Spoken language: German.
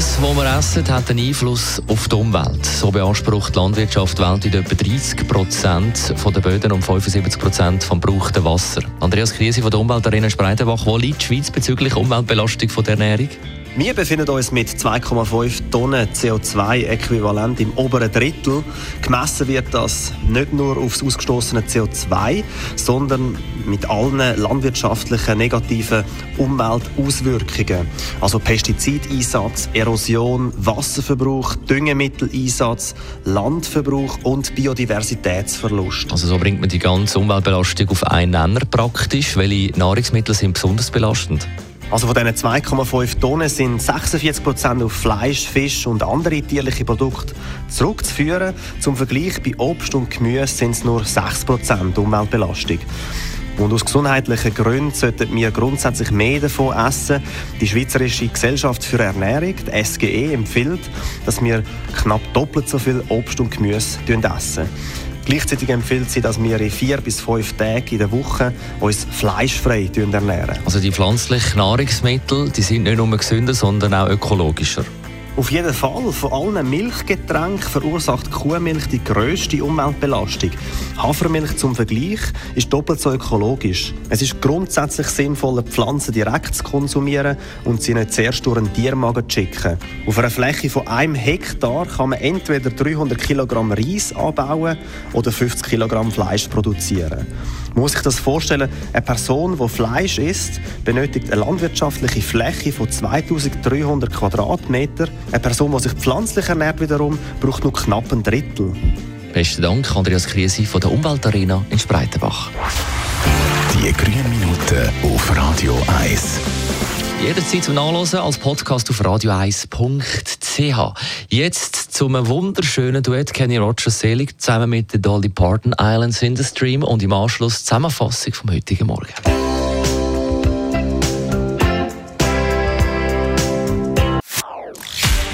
alles, was wir essen, hat einen Einfluss auf die Umwelt. So beansprucht die Landwirtschaft weltweit etwa 30 Prozent der Böden und 75 Prozent vom gebrauchten Wasser. Andreas Krise von der Umweltarena Spreitenbach, wo liegt die Schweiz bezüglich Umweltbelastung von der Ernährung? Wir befinden uns mit 2,5 Tonnen CO2-Äquivalent im oberen Drittel. Gemessen wird das nicht nur aufs ausgestoßene CO2, sondern mit allen landwirtschaftlichen negativen Umweltauswirkungen. Also Pestizideinsatz, Erosion, Wasserverbrauch, Düngemitteleinsatz, Landverbrauch und Biodiversitätsverlust. Also so bringt man die ganze Umweltbelastung auf einen Nenner praktisch. Welche Nahrungsmittel sind besonders belastend? Also von diesen 2,5 Tonnen sind 46 Prozent auf Fleisch, Fisch und andere tierliche Produkte zurückzuführen. Zum Vergleich bei Obst und Gemüse sind es nur 6 Prozent Umweltbelastung. Und aus gesundheitlichen Gründen sollten wir grundsätzlich mehr davon essen. Die Schweizerische Gesellschaft für Ernährung, die SGE, empfiehlt, dass wir knapp doppelt so viel Obst und Gemüse essen. Gleichzeitig empfiehlt sie, dass wir in vier bis fünf Tagen in der Woche uns fleischfrei ernähren. Also die pflanzlichen Nahrungsmittel, die sind nicht nur gesünder, sondern auch ökologischer. Auf jeden Fall. Von allen Milchgetränken verursacht Kuhmilch die grösste Umweltbelastung. Hafermilch zum Vergleich ist doppelt so ökologisch. Es ist grundsätzlich sinnvoller, Pflanzen direkt zu konsumieren und sie nicht zuerst durch einen Tiermagen zu schicken. Auf einer Fläche von einem Hektar kann man entweder 300 Kilogramm Reis anbauen oder 50 Kilogramm Fleisch produzieren. Man muss sich das vorstellen, eine Person, die Fleisch isst, benötigt eine landwirtschaftliche Fläche von 2300 Quadratmeter. Eine Person, die sich pflanzlich ernährt, wiederum, braucht nur knapp ein Drittel. Besten Dank, Andreas Krise von der Umweltarena in Spreitenbach. Die grünen Minuten auf Radio 1. Jederzeit zum Nachlesen als Podcast auf radio1.ch. Jetzt zum wunderschönen Duett Kenny Rogers Selig zusammen mit der Dolly Parton Islands in the Stream und im Anschluss Zusammenfassung vom heutigen Morgen.